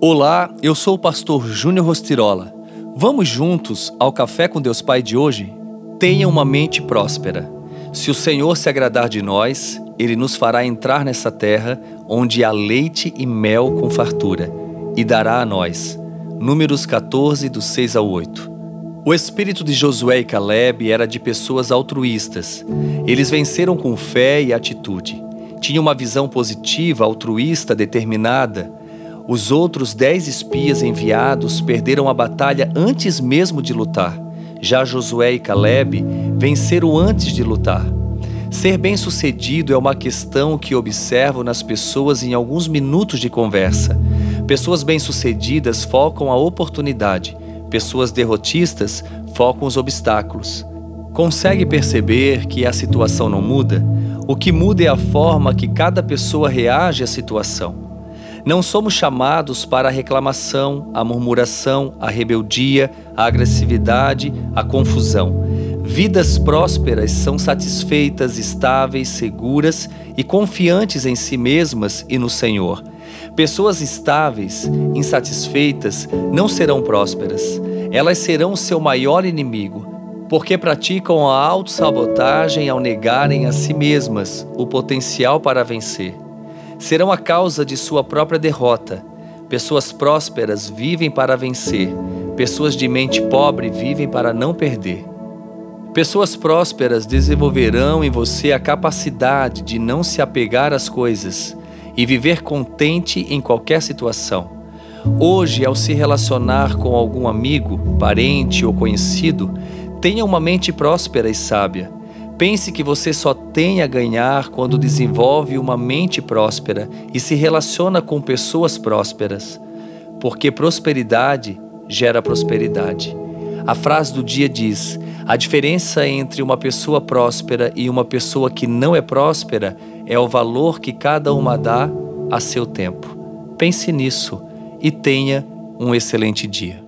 Olá, eu sou o pastor Júnior Rostirola. Vamos juntos ao Café com Deus Pai de hoje? Tenha uma mente próspera. Se o Senhor se agradar de nós, Ele nos fará entrar nessa terra onde há leite e mel com fartura, e dará a nós. Números 14, do 6 ao 8. O espírito de Josué e Caleb era de pessoas altruístas. Eles venceram com fé e atitude. Tinham uma visão positiva, altruísta, determinada. Os outros dez espias enviados perderam a batalha antes mesmo de lutar. Já Josué e Caleb venceram antes de lutar. Ser bem-sucedido é uma questão que observo nas pessoas em alguns minutos de conversa. Pessoas bem-sucedidas focam a oportunidade, pessoas derrotistas focam os obstáculos. Consegue perceber que a situação não muda? O que muda é a forma que cada pessoa reage à situação. Não somos chamados para a reclamação, a murmuração, a rebeldia, a agressividade, a confusão. Vidas prósperas são satisfeitas, estáveis, seguras e confiantes em si mesmas e no Senhor. Pessoas estáveis, insatisfeitas, não serão prósperas. Elas serão seu maior inimigo, porque praticam a autossabotagem ao negarem a si mesmas o potencial para vencer. Serão a causa de sua própria derrota. Pessoas prósperas vivem para vencer, pessoas de mente pobre vivem para não perder. Pessoas prósperas desenvolverão em você a capacidade de não se apegar às coisas e viver contente em qualquer situação. Hoje, ao se relacionar com algum amigo, parente ou conhecido, tenha uma mente próspera e sábia. Pense que você só tem a ganhar quando desenvolve uma mente próspera e se relaciona com pessoas prósperas, porque prosperidade gera prosperidade. A frase do dia diz: a diferença entre uma pessoa próspera e uma pessoa que não é próspera é o valor que cada uma dá a seu tempo. Pense nisso e tenha um excelente dia.